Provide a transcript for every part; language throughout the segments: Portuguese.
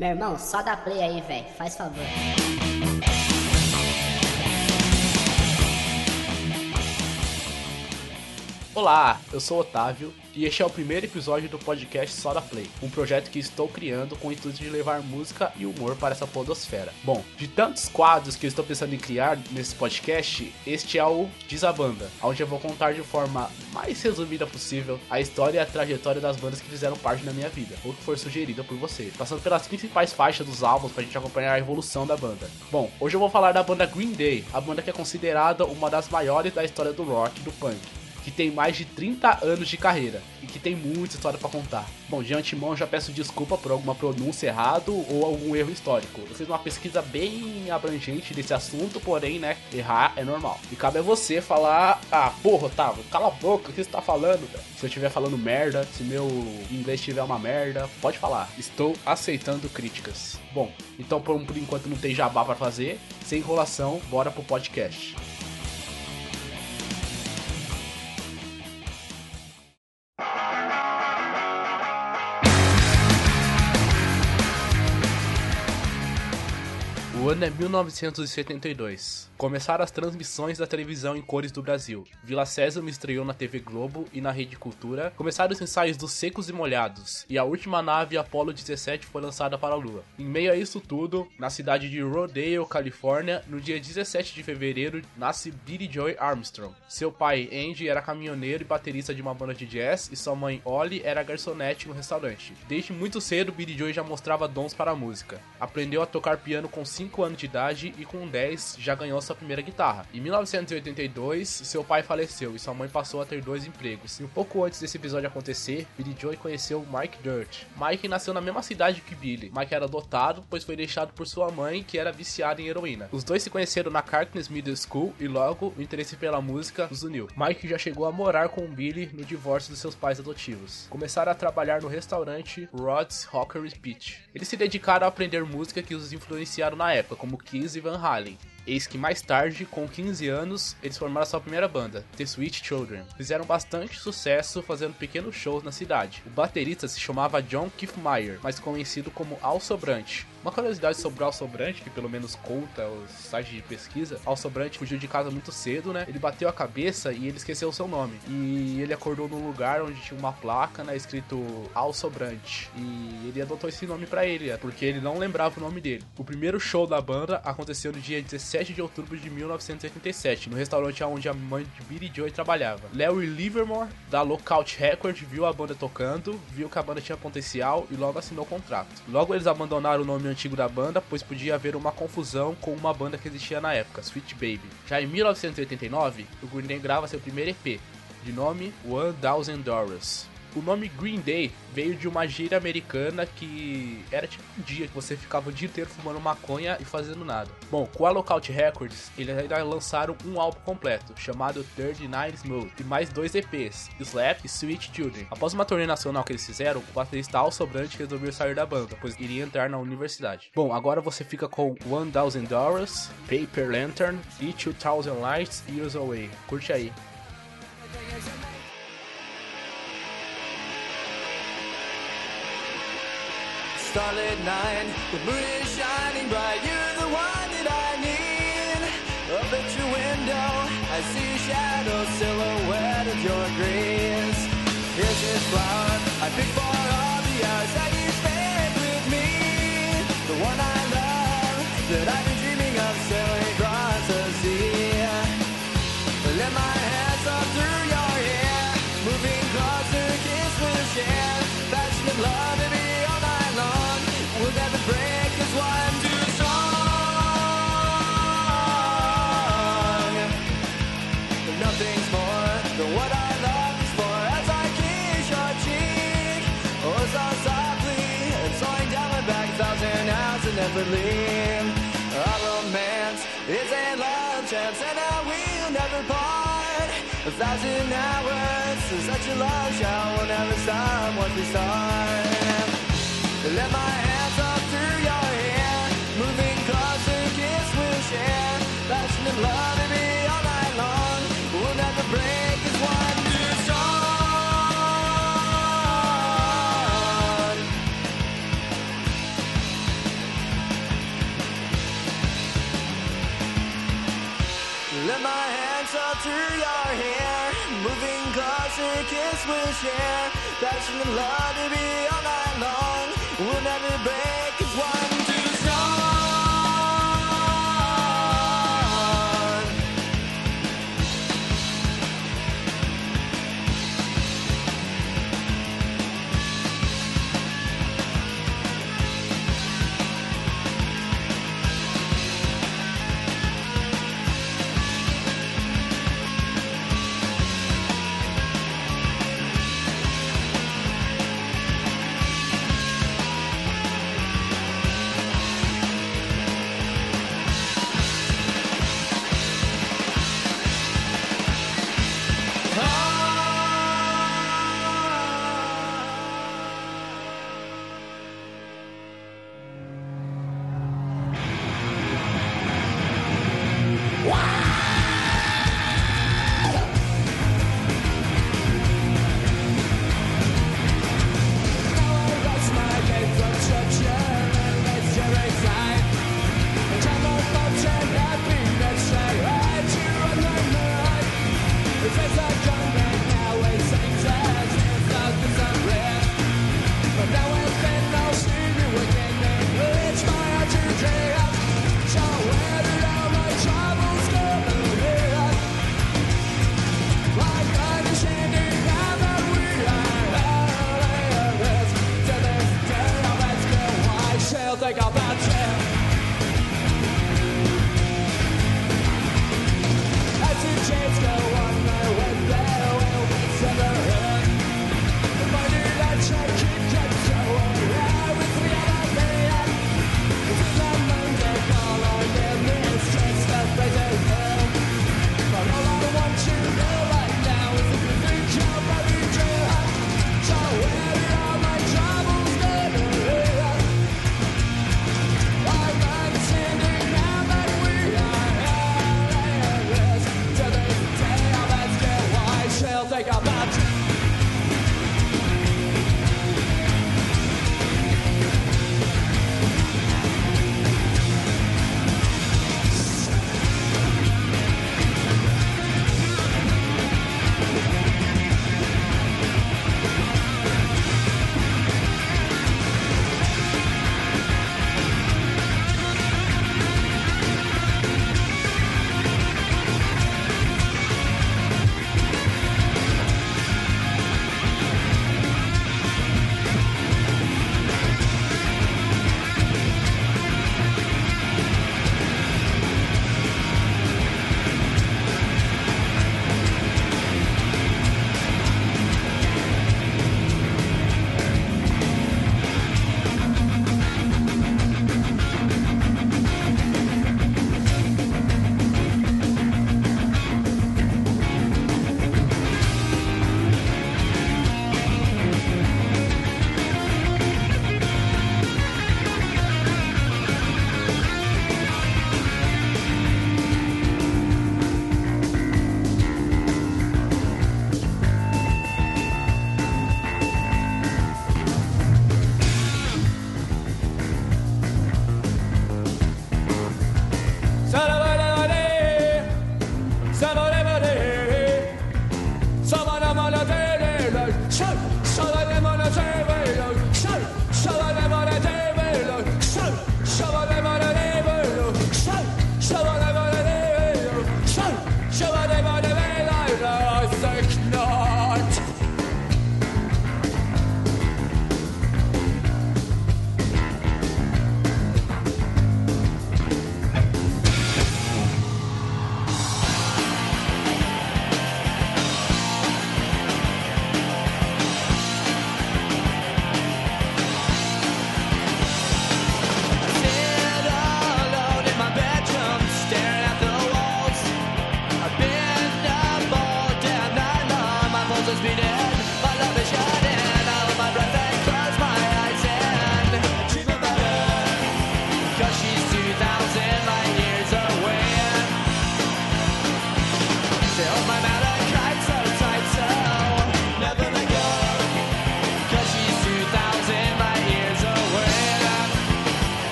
Meu irmão, só dá play aí, velho. Faz favor. Olá, eu sou Otávio e este é o primeiro episódio do podcast Soda Play, um projeto que estou criando com o intuito de levar música e humor para essa podosfera. Bom, de tantos quadros que eu estou pensando em criar nesse podcast, este é o Desabanda, onde eu vou contar de forma mais resumida possível a história e a trajetória das bandas que fizeram parte da minha vida, ou que foi sugerida por você, passando pelas principais faixas dos álbuns para a gente acompanhar a evolução da banda. Bom, hoje eu vou falar da banda Green Day, a banda que é considerada uma das maiores da história do rock e do punk que tem mais de 30 anos de carreira e que tem muita história para contar. Bom, de antemão já peço desculpa por alguma pronúncia errado ou algum erro histórico. Eu fiz uma pesquisa bem abrangente desse assunto, porém, né, errar é normal. E cabe a você falar, ah, porra, Otávio, cala a boca, o que você tá falando, velho? Se eu estiver falando merda, se meu inglês estiver uma merda, pode falar. Estou aceitando críticas. Bom, então por, por enquanto não tem jabá para fazer, sem enrolação, bora pro podcast. O ano é 1972. Começaram as transmissões da televisão em cores do Brasil. Vila César me estreou na TV Globo e na Rede Cultura. Começaram os ensaios dos Secos e Molhados. E a última nave Apollo 17 foi lançada para a Lua. Em meio a isso tudo, na cidade de Rodeo, Califórnia, no dia 17 de fevereiro, nasce Billy Joy Armstrong. Seu pai, Andy, era caminhoneiro e baterista de uma banda de jazz, e sua mãe, Ollie, era garçonete no restaurante. Desde muito cedo, Billy Joy já mostrava dons para a música. Aprendeu a tocar piano com 5 5 anos de idade e com 10 já ganhou sua primeira guitarra. Em 1982, seu pai faleceu e sua mãe passou a ter dois empregos. E um pouco antes desse episódio acontecer, Billy Joy conheceu Mike Dirt. Mike nasceu na mesma cidade que Billy. Mike era adotado, pois foi deixado por sua mãe, que era viciada em heroína. Os dois se conheceram na Carkness Middle School e logo o interesse pela música os uniu. Mike já chegou a morar com Billy no divórcio dos seus pais adotivos. Começaram a trabalhar no restaurante Rod's Rockery Pitch. Eles se dedicaram a aprender música que os influenciaram na época época, como Kiss e Van Halen. Eis que mais tarde, com 15 anos, eles formaram sua primeira banda, The Sweet Children. Fizeram bastante sucesso fazendo pequenos shows na cidade. O baterista se chamava John Kiffmeyer, mais conhecido como Al Sobrante. Uma curiosidade sobre o Al Sobrante, que pelo menos conta os sites de pesquisa, Al Sobrante fugiu de casa muito cedo, né? Ele bateu a cabeça e ele esqueceu o seu nome. E ele acordou num lugar onde tinha uma placa, né, escrito Al Sobrante. E ele adotou esse nome para ele, é, porque ele não lembrava o nome dele. O primeiro show da banda aconteceu no dia 17 de outubro de 1987, no restaurante onde a mãe de Billy Joy trabalhava. Larry Livermore, da Lookout Record, viu a banda tocando, viu que a banda tinha potencial e logo assinou o contrato. Logo eles abandonaram o nome antigo da banda, pois podia haver uma confusão com uma banda que existia na época, Sweet Baby. Já em 1989, o Green Day grava seu primeiro EP, de nome One Thousand Dollars. O nome Green Day veio de uma gíria americana que era tipo um dia que você ficava o dia inteiro fumando maconha e fazendo nada. Bom, com a Lookout Records, eles ainda lançaram um álbum completo, chamado 39 Smooth, e mais dois EPs, Slap e Sweet Children. Após uma turnê nacional que eles fizeram, o baterista Al Sobrante resolveu sair da banda, pois iria entrar na universidade. Bom, agora você fica com One Thousand Dollars, Paper Lantern e 2000 Lights Years Away. Curte aí. Starlit night, the moon is shining bright. You're the one that I need. Up at your window, I see shadow silhouette of your grace. Here's this flower I picked for leave. Our romance is a love chance and I will never part. A thousand hours, such a love shall will never stop once we start. Let my hands up through your hair, moving closer, kiss we'll share. Passion and love, kiss we'll share. Passion and love to be all night long. We'll never break.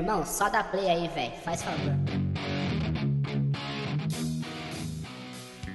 Irmão, só dá play aí, velho. Faz favor.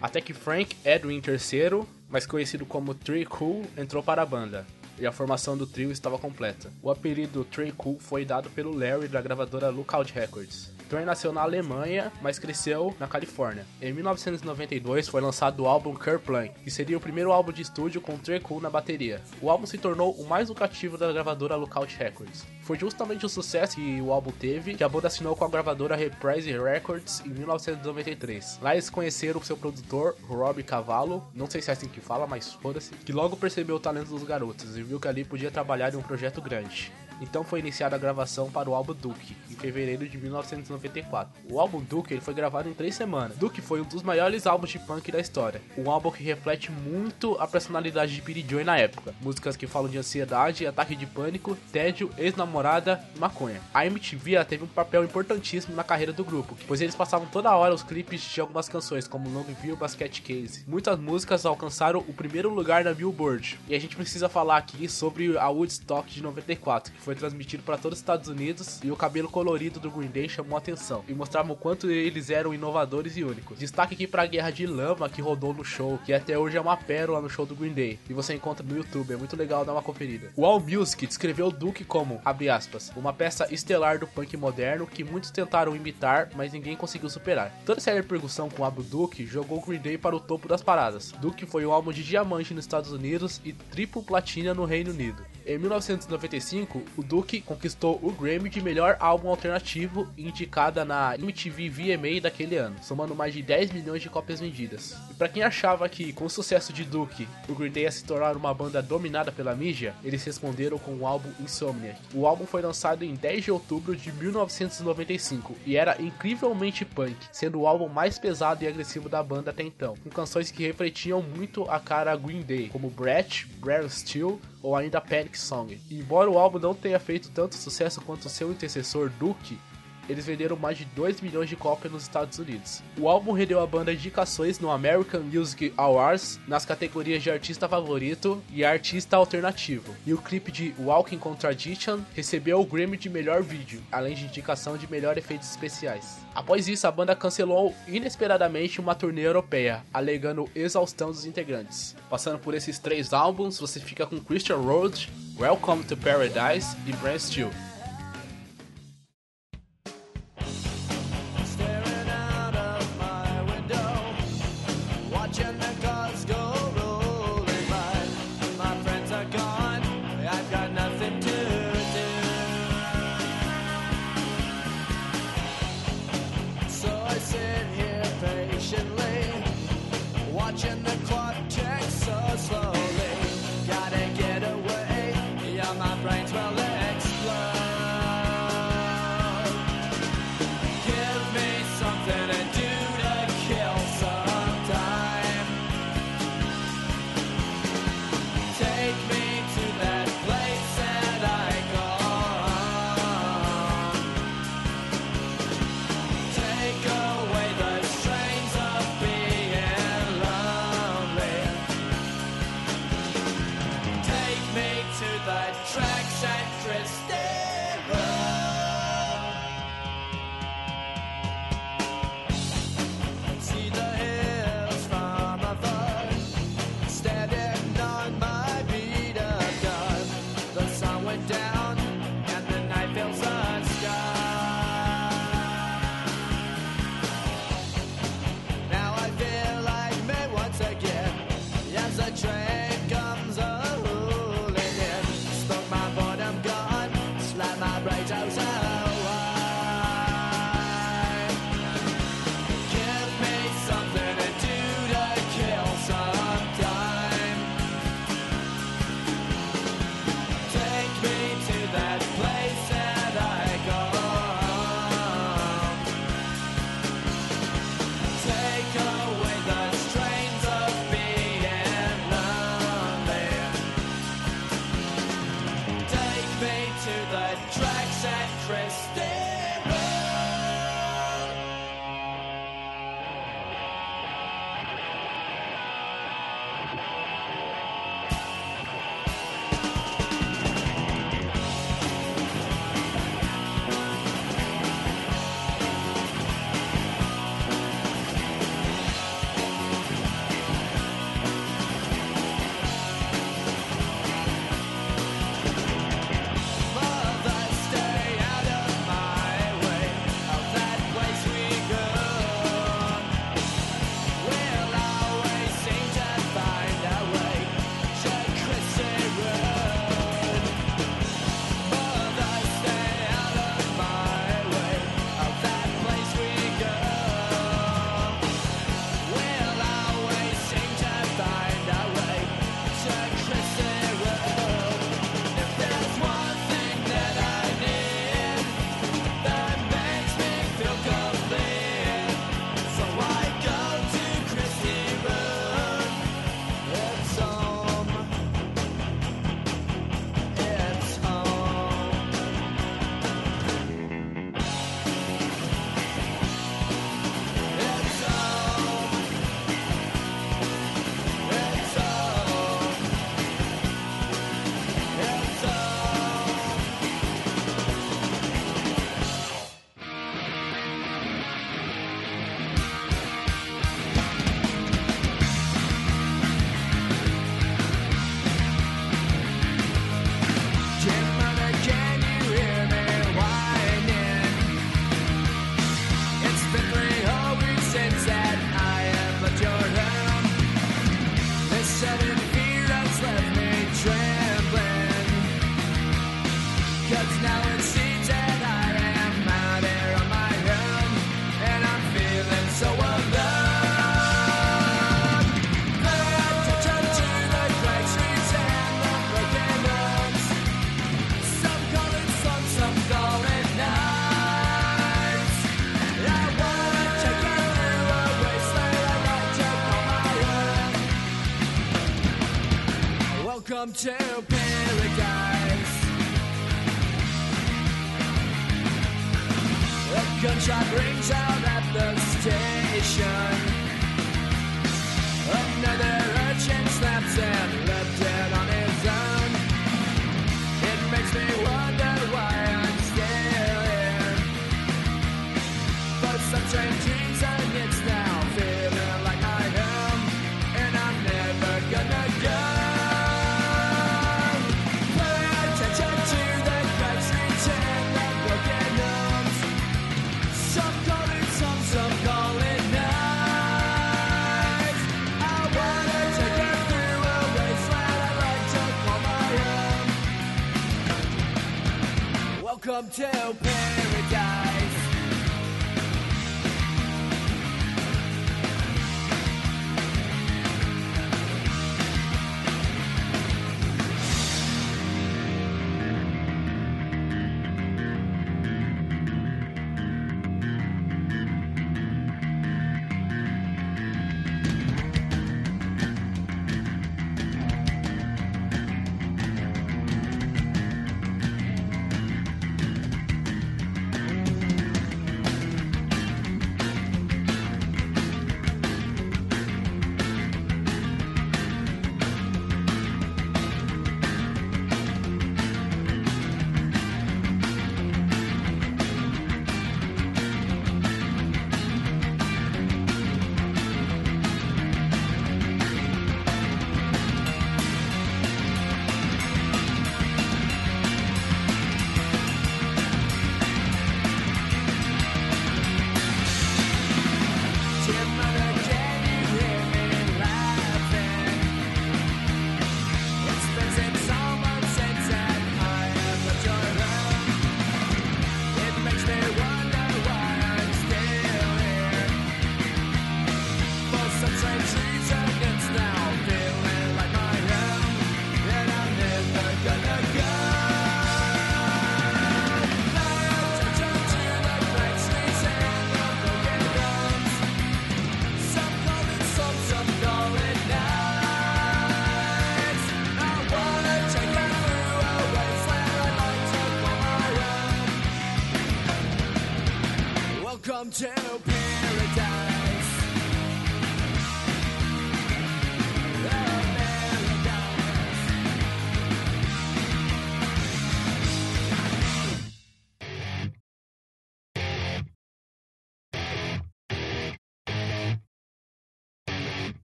Até que Frank Edwin III, mais conhecido como Trey Cool, entrou para a banda. E a formação do trio estava completa. O apelido Trey Cool foi dado pelo Larry da gravadora Lookout Records. Trey nasceu na Alemanha, mas cresceu na Califórnia. Em 1992 foi lançado o álbum Kerplunk, que seria o primeiro álbum de estúdio com Trey Cool na bateria. O álbum se tornou o mais lucrativo da gravadora Lookout Records. Foi justamente o sucesso que o álbum teve que a banda assinou com a gravadora Reprise Records em 1993. Lá eles conheceram seu produtor, Rob Cavallo, não sei se é assim que fala, mas foda-se, que logo percebeu o talento dos garotos e viu que ali podia trabalhar em um projeto grande. Então foi iniciada a gravação para o álbum Duke, em fevereiro de 1994. O álbum Duke ele foi gravado em três semanas. Duke foi um dos maiores álbuns de punk da história. Um álbum que reflete muito a personalidade de Billy Joy na época. Músicas que falam de ansiedade, ataque de pânico, tédio, ex-namorada e maconha. A MTV teve um papel importantíssimo na carreira do grupo, pois eles passavam toda hora os clipes de algumas canções, como Longview Basket Case. Muitas músicas alcançaram o primeiro lugar na Billboard. E a gente precisa falar aqui sobre a Woodstock de 94, que foi transmitido para todos os Estados Unidos e o cabelo colorido do Green Day chamou a atenção e mostrava o quanto eles eram inovadores e únicos. Destaque aqui para a Guerra de Lama que rodou no show, que até hoje é uma pérola no show do Green Day e você encontra no YouTube, é muito legal dar uma conferida. O All Music descreveu o Duke como, abre aspas, uma peça estelar do punk moderno que muitos tentaram imitar, mas ninguém conseguiu superar. Toda essa repercussão com o Abu Duke jogou o Green Day para o topo das paradas. Duke foi um álbum de diamante nos Estados Unidos e triplo platina no Reino Unido. Em 1995, o Duke conquistou o Grammy de melhor álbum alternativo indicada na MTV VMA daquele ano, somando mais de 10 milhões de cópias vendidas. E para quem achava que com o sucesso de Duke, o Green Day ia se tornar uma banda dominada pela mídia, eles responderam com o álbum Insomniac. O álbum foi lançado em 10 de outubro de 1995 e era incrivelmente punk, sendo o álbum mais pesado e agressivo da banda até então, com canções que refletiam muito a cara Green Day, como Brett, Brad Steel ou ainda Panic Song. Embora o álbum não tenha feito tanto sucesso quanto seu antecessor Duke, eles venderam mais de 2 milhões de cópias nos Estados Unidos. O álbum rendeu à banda indicações no American Music Awards nas categorias de artista favorito e artista alternativo. E o clipe de Walking Contradiction recebeu o Grammy de melhor vídeo, além de indicação de melhor efeitos especiais. Após isso, a banda cancelou inesperadamente uma turnê europeia, alegando exaustão dos integrantes. Passando por esses três álbuns, você fica com Christian Road, Welcome to Paradise e Brand Steel.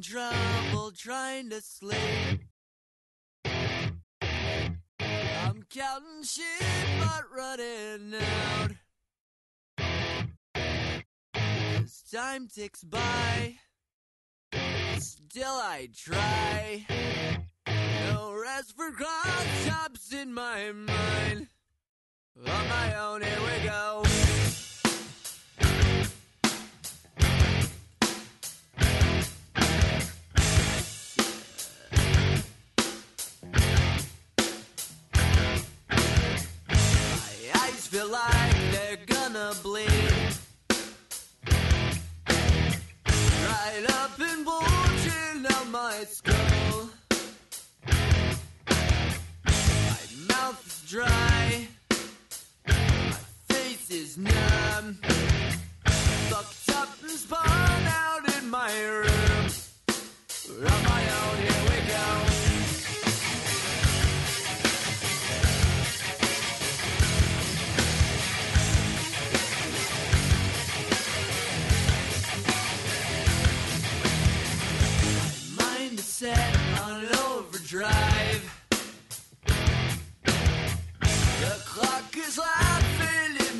trouble trying to sleep. I'm counting sheep, but running out. As time ticks by, still I try. No rest for cloud tops in my mind. On my own, here we go. feel like they're gonna bleed. Right up in Bolton on my skull. My mouth is dry. My face is numb. Fucked up and spun out in my room.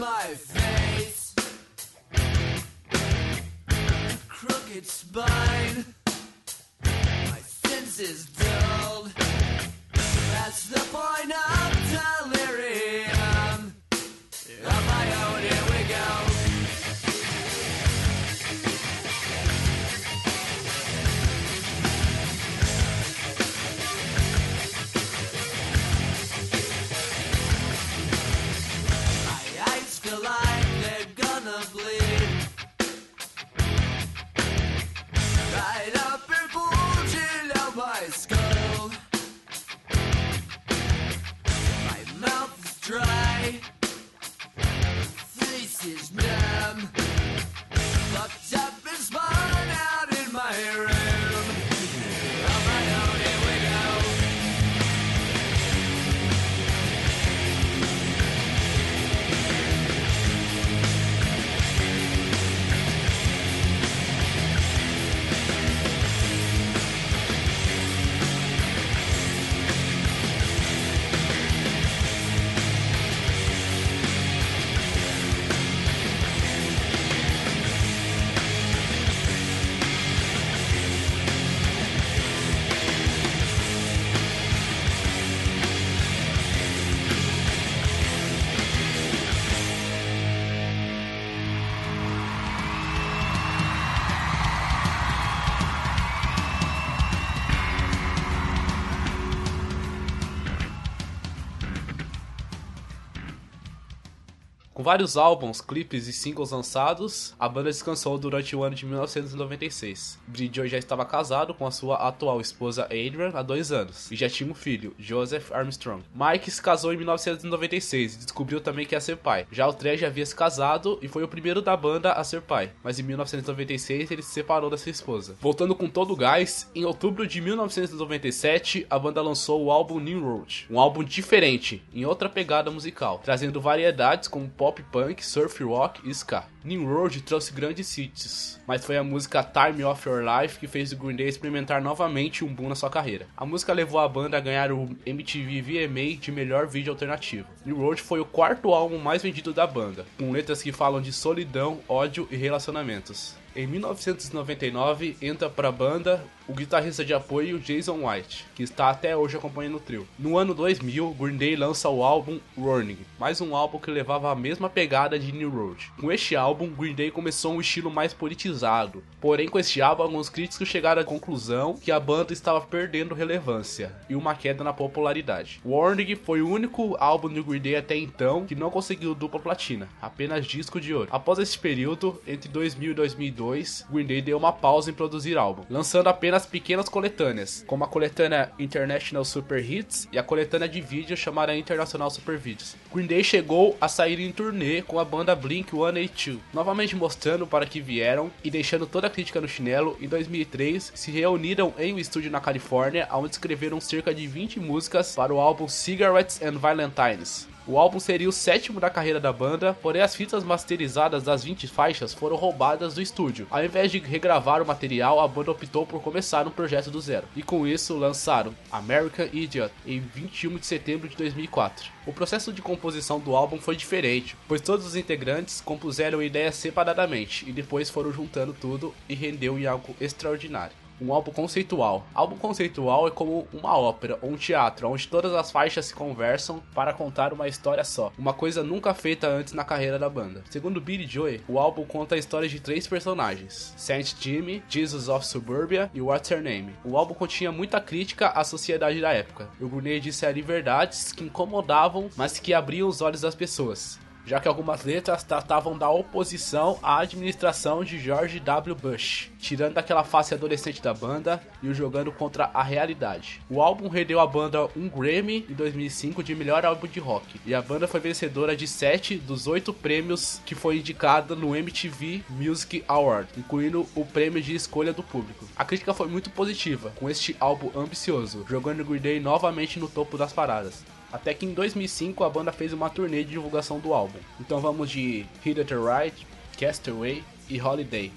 my face, crooked spine, my senses dulled. That's the point of delirium. Com vários álbuns, clipes e singles lançados, a banda descansou durante o ano de 1996. Joe já estava casado com a sua atual esposa Adrian há dois anos e já tinha um filho, Joseph Armstrong. Mike se casou em 1996 e descobriu também que ia ser pai. Já o Trey já havia se casado e foi o primeiro da banda a ser pai, mas em 1996 ele se separou da sua esposa. Voltando com todo o gás, em outubro de 1997 a banda lançou o álbum New Road, um álbum diferente, em outra pegada musical, trazendo variedades como pop punk, surf rock e ska. New Road trouxe grandes hits, mas foi a música Time of Your Life que fez o Green Day experimentar novamente um boom na sua carreira. A música levou a banda a ganhar o MTV VMA de melhor vídeo alternativo. New Road foi o quarto álbum mais vendido da banda, com letras que falam de solidão, ódio e relacionamentos. Em 1999, entra para a banda o guitarrista de apoio Jason White, que está até hoje acompanhando o trio. No ano 2000, Green Day lança o álbum Warning, mais um álbum que levava a mesma pegada de New Road. Com este álbum, Green Day começou um estilo mais politizado, porém com este álbum alguns críticos chegaram à conclusão que a banda estava perdendo relevância e uma queda na popularidade. Warning foi o único álbum do Green Day até então que não conseguiu dupla platina, apenas disco de ouro. Após esse período, entre 2000 e 2002, Green Day deu uma pausa em produzir álbum, lançando apenas pequenas coletâneas, como a coletânea International Super Hits e a coletânea de vídeo chamada International Super Videos. Green Day chegou a sair em turnê com a banda Blink-182, novamente mostrando para que vieram e deixando toda a crítica no chinelo. Em 2003, se reuniram em um estúdio na Califórnia, onde escreveram cerca de 20 músicas para o álbum Cigarettes and Valentines. O álbum seria o sétimo da carreira da banda, porém as fitas masterizadas das 20 faixas foram roubadas do estúdio. Ao invés de regravar o material, a banda optou por começar um projeto do zero. E com isso lançaram American Idiot em 21 de setembro de 2004. O processo de composição do álbum foi diferente, pois todos os integrantes compuseram ideias separadamente e depois foram juntando tudo e rendeu em algo extraordinário um álbum conceitual. Álbum conceitual é como uma ópera ou um teatro, onde todas as faixas se conversam para contar uma história só, uma coisa nunca feita antes na carreira da banda. Segundo Billy Joy, o álbum conta a história de três personagens: Saint Jimmy, Jesus of Suburbia e What's Her Name. O álbum continha muita crítica à sociedade da época. O Gruney disse ali verdades que incomodavam, mas que abriam os olhos das pessoas já que algumas letras tratavam da oposição à administração de George W. Bush, tirando aquela face adolescente da banda e o jogando contra a realidade. O álbum rendeu à banda um Grammy em 2005 de melhor álbum de rock, e a banda foi vencedora de 7 dos 8 prêmios que foi indicada no MTV Music Award, incluindo o prêmio de escolha do público. A crítica foi muito positiva, com este álbum ambicioso, jogando Green Day novamente no topo das paradas. Até que em 2005 a banda fez uma turnê de divulgação do álbum. Então vamos de Hit It Right, Castaway e Holiday.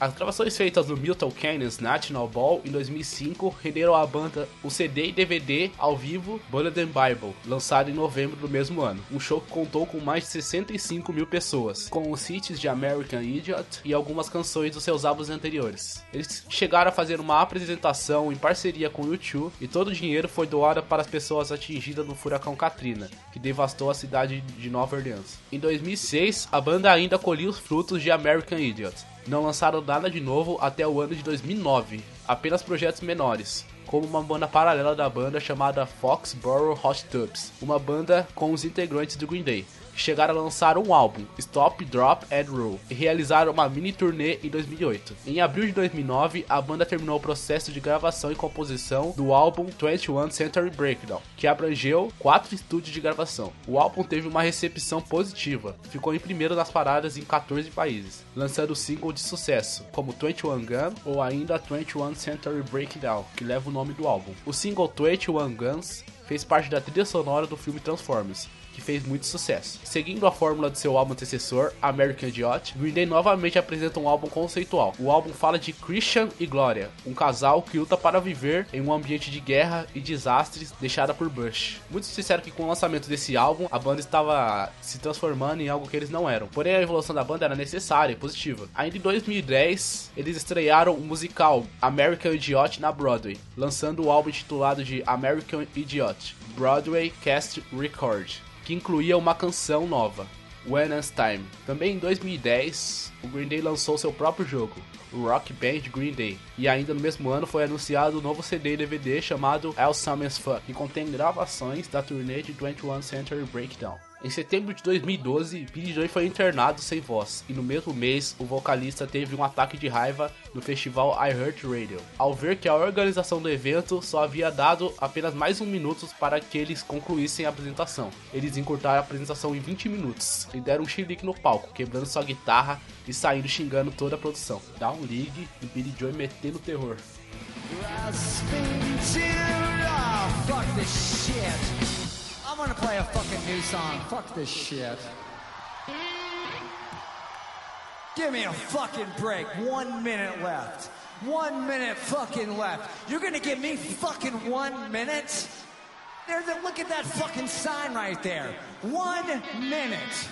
As gravações feitas no Milton Canyons National Ball em 2005 renderam à banda o CD e DVD ao vivo Bulletin Bible, lançado em novembro do mesmo ano. Um show que contou com mais de 65 mil pessoas, com os hits de American Idiot e algumas canções dos seus álbuns anteriores. Eles chegaram a fazer uma apresentação em parceria com o U2 e todo o dinheiro foi doado para as pessoas atingidas no furacão Katrina, que devastou a cidade de Nova Orleans. Em 2006, a banda ainda colhia os frutos de American Idiot. Não lançaram nada de novo até o ano de 2009, apenas projetos menores, como uma banda paralela da banda chamada Foxborough Hot Tubs, uma banda com os integrantes do Green Day, chegaram a lançar um álbum, Stop, Drop and Roll, e realizaram uma mini turnê em 2008. Em abril de 2009, a banda terminou o processo de gravação e composição do álbum 21 Century Breakdown, que abrangeu quatro estúdios de gravação. O álbum teve uma recepção positiva, ficou em primeiro nas paradas em 14 países, lançando singles de sucesso, como 21 Gun ou ainda 21 Century Breakdown, que leva o nome do álbum. O single 21 Guns fez parte da trilha sonora do filme Transformers, que fez muito sucesso. Seguindo a fórmula de seu álbum antecessor, American Idiot, Green Day novamente apresenta um álbum conceitual. O álbum fala de Christian e Gloria, um casal que luta para viver em um ambiente de guerra e desastres deixada por Bush. Muitos disseram que com o lançamento desse álbum, a banda estava se transformando em algo que eles não eram. Porém, a evolução da banda era necessária e positiva. Ainda em 2010, eles estrearam o musical American Idiot na Broadway, lançando o álbum intitulado de American Idiot, Broadway Cast Record que incluía uma canção nova, When It's Time. Também em 2010, o Green Day lançou seu próprio jogo, o Rock Band Green Day, e ainda no mesmo ano foi anunciado o novo CD e DVD chamado All Summer's Fun, que contém gravações da turnê de 21 Century Breakdown. Em setembro de 2012, Billy Joy foi internado sem voz, e no mesmo mês, o vocalista teve um ataque de raiva no festival iHeartRadio, ao ver que a organização do evento só havia dado apenas mais um minuto para que eles concluíssem a apresentação. Eles encurtaram a apresentação em 20 minutos e deram um chilique no palco, quebrando sua guitarra e saindo xingando toda a produção. Dá um ligue e Billy Joy metendo terror. Grasping to. I'm gonna play a fucking new song. Fuck this shit. Give me a fucking break. One minute left. One minute fucking left. You're gonna give me fucking one minute? There's a, look at that fucking sign right there. One minute.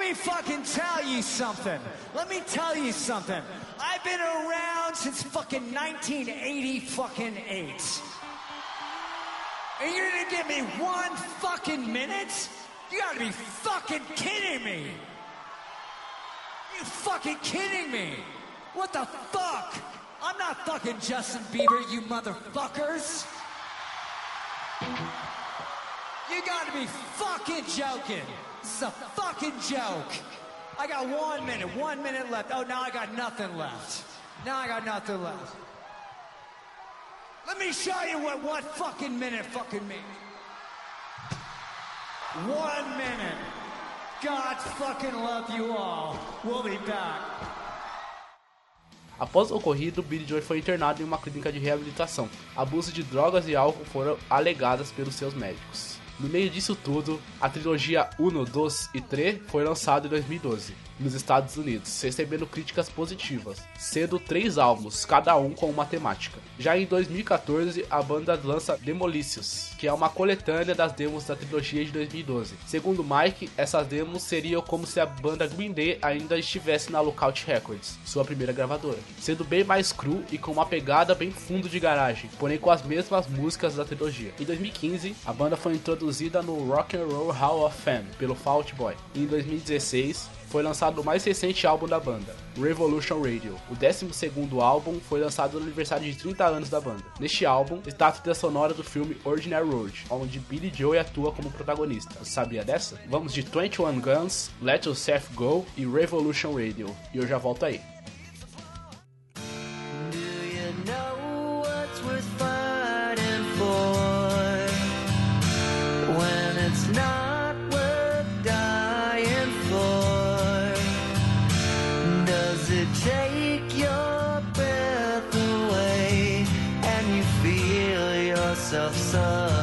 Me fucking tell you something. Let me tell you something. I've been around since fucking 1980 fucking eight. And you're gonna give me one fucking minute? You gotta be fucking kidding me. You fucking kidding me? What the fuck? I'm not fucking Justin Bieber, you motherfuckers. You gotta be fucking joking. Is a fucking joke. I got one minute, one minute left. Oh, now I got nothing left. Now I got nothing left. Let me show you what one fucking minute fucking means. One minute. God fucking love you all. We'll be back. Após o ocorrido, Billy Joy foi internado em uma clínica de reabilitação. Abuso de drogas e álcool foram alegadas pelos seus médicos. No meio disso tudo, a trilogia 1, 2 e 3 foi lançada em 2012 nos Estados Unidos, recebendo críticas positivas, sendo três álbuns, cada um com uma temática. Já em 2014, a banda lança Demolicious, que é uma coletânea das demos da trilogia de 2012. Segundo Mike, essas demos seriam como se a banda Green Day ainda estivesse na Lookout Records, sua primeira gravadora, sendo bem mais cru e com uma pegada bem fundo de garagem, porém com as mesmas músicas da trilogia. Em 2015, a banda foi introduzida no Rock and Roll Hall of Fame pelo Fault Boy. Em 2016, foi lançado o mais recente álbum da banda, Revolution Radio. O 12º álbum foi lançado no aniversário de 30 anos da banda. Neste álbum está a trilha sonora do filme Ordinary Road, onde Billy Joe atua como protagonista. Você sabia dessa? Vamos de 21 Guns, Let Yourself Go e Revolution Radio. E eu já volto aí. Yourself suffocating?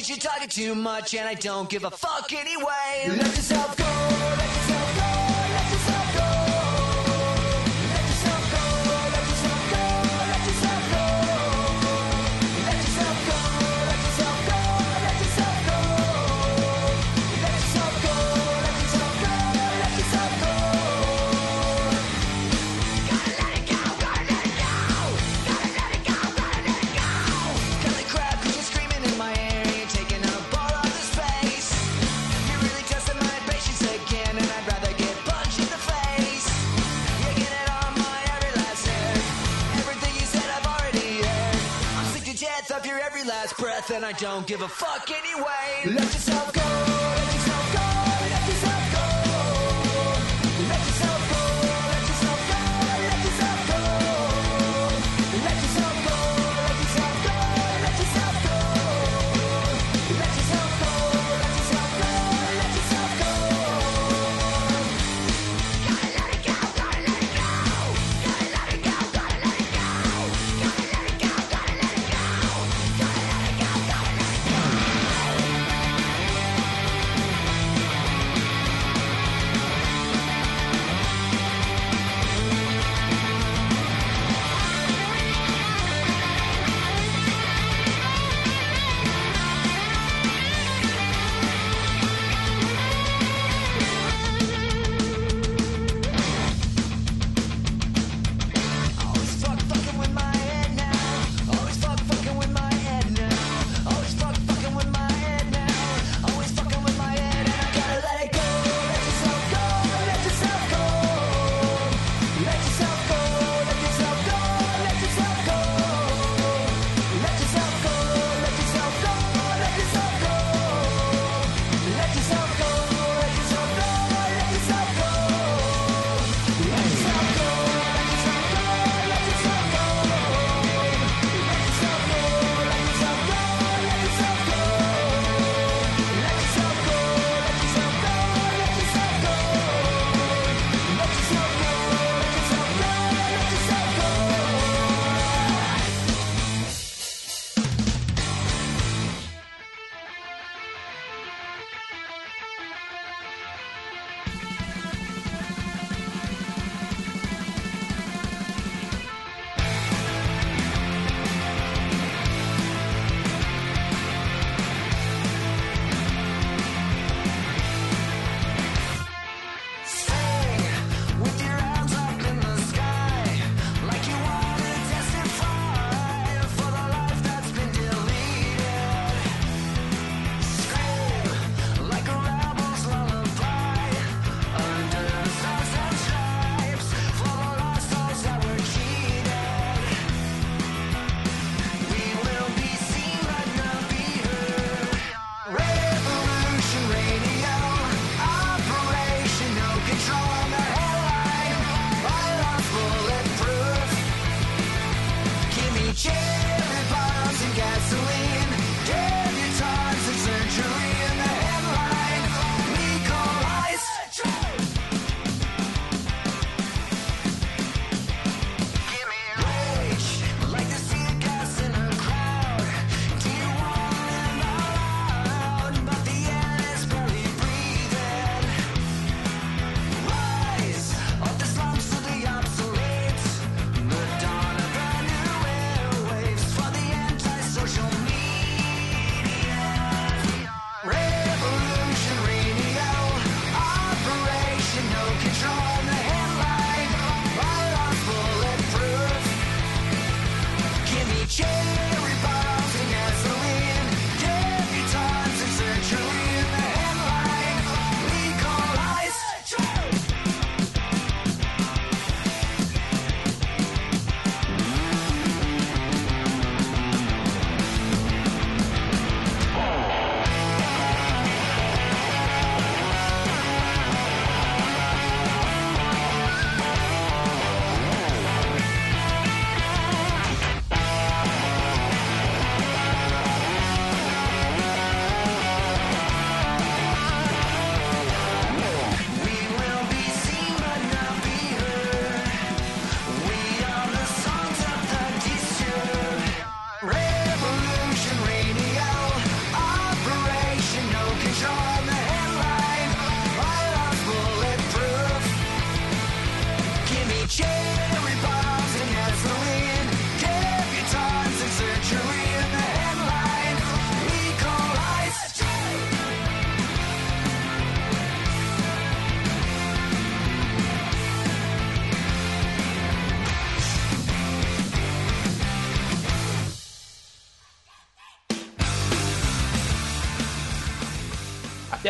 cause you're talking too much and I don't give a fuck anyway. Let yourself go. breath and I don't give a fuck anyway. Let yourself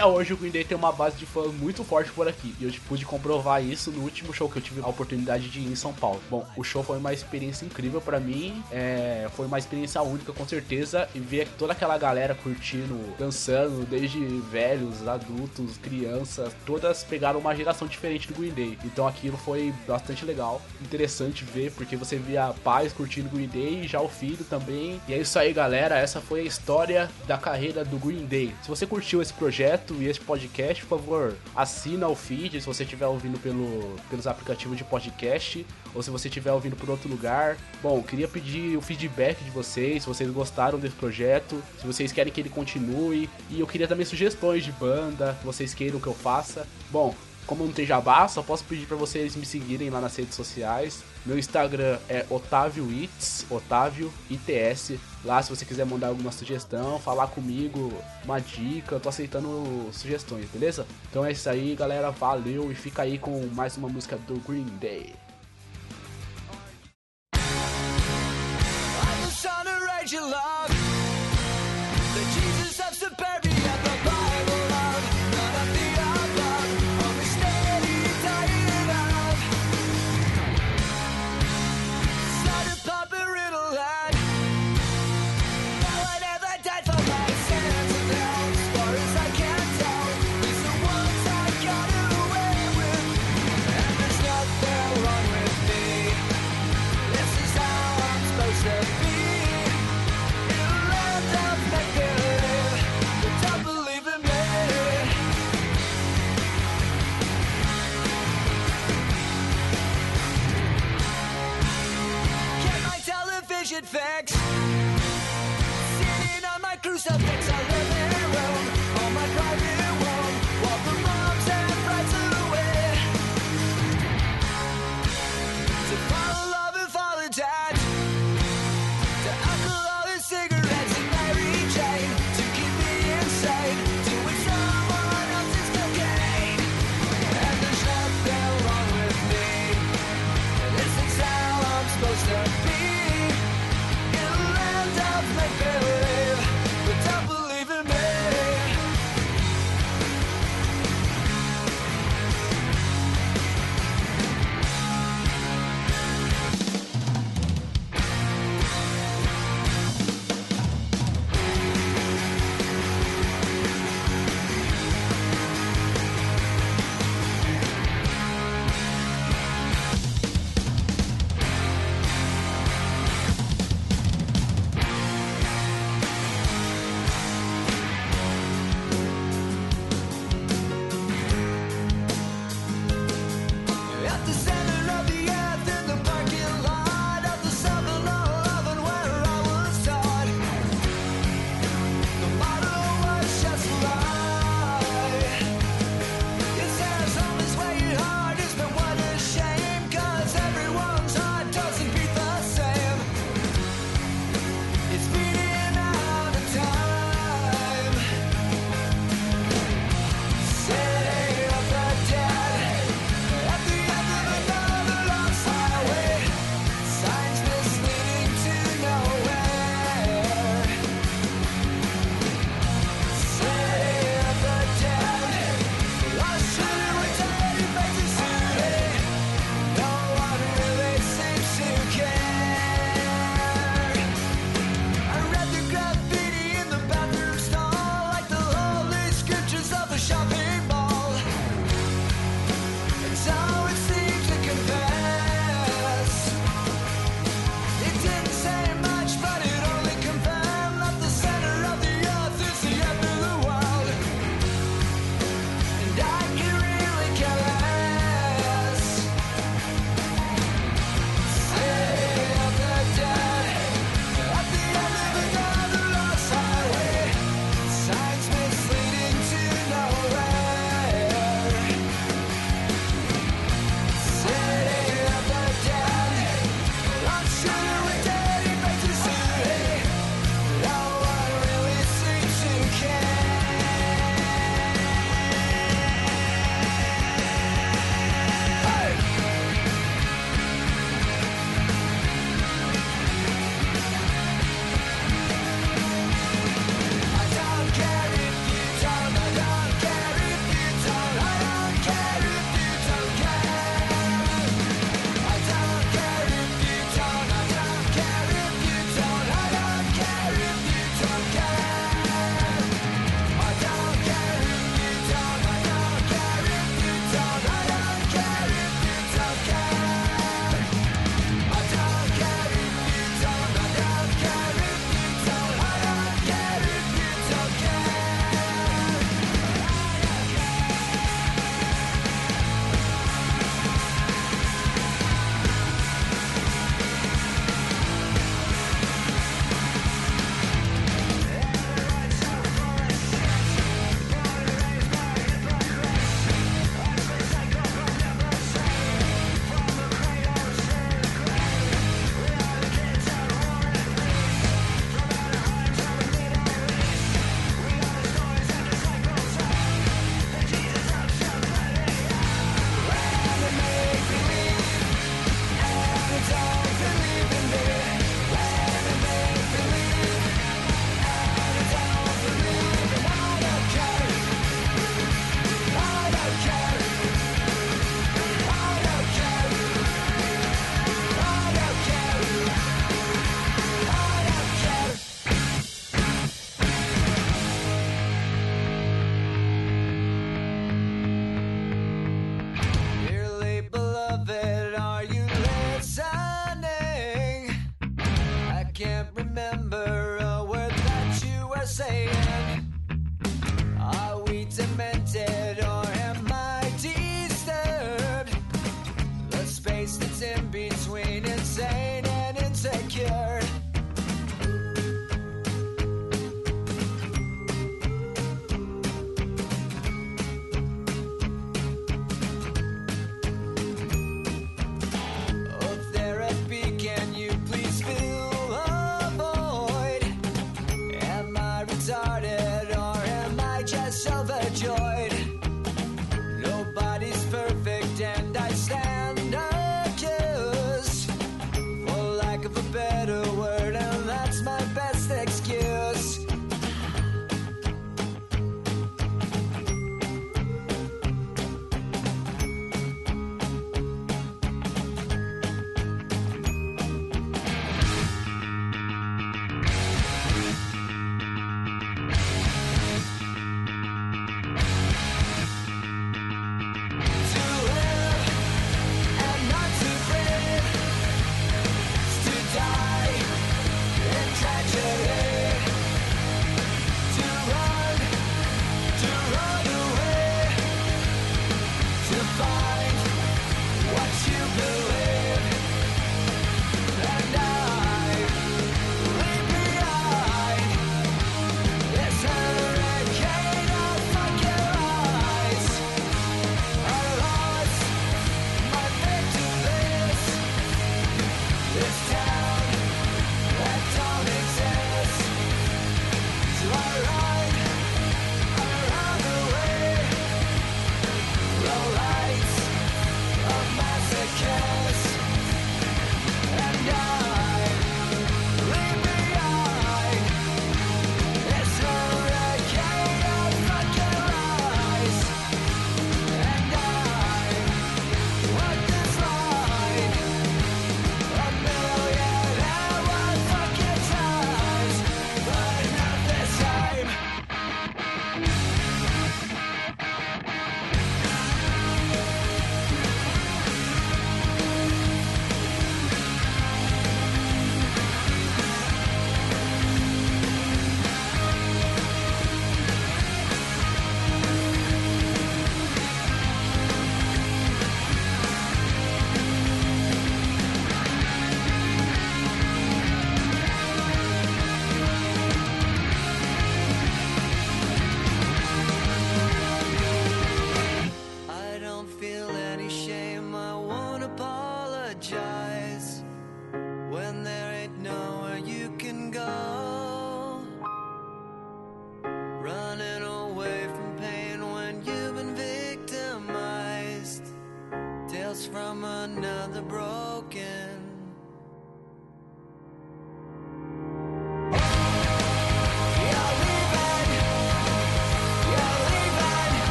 até hoje o Green Day tem uma base de fãs muito forte por aqui. E eu pude comprovar isso no último show que eu tive a oportunidade de ir em São Paulo. Bom, o show foi uma experiência incrível pra mim. é, foi uma experiência única, com certeza. E ver toda aquela galera curtindo, dançando, desde velhos, adultos, crianças, todas pegaram uma geração diferente do Green Day. Então aquilo foi bastante legal, interessante ver, porque você via pais curtindo Green Day e já o filho também. E é isso aí, galera. Essa foi a história da carreira do Green Day. Se você curtiu esse projeto e esse podcast, por favor, assina o feed se você estiver ouvindo pelo, pelos aplicativos de podcast ou se você estiver ouvindo por outro lugar. Bom, queria pedir o feedback de vocês, se vocês gostaram desse projeto, se vocês querem que ele continue. E eu queria também sugestões de banda que vocês queiram que eu faça. Bom, como não tem jabá, só posso pedir pra vocês me seguirem lá nas redes sociais. Meu Instagram é Otávio Its, Otávio ITS. Lá se você quiser mandar alguma sugestão, falar comigo, uma dica, eu tô aceitando sugestões, beleza? Então é isso aí, galera. Valeu e fica aí com mais uma música do Green Day. Raging love. facts.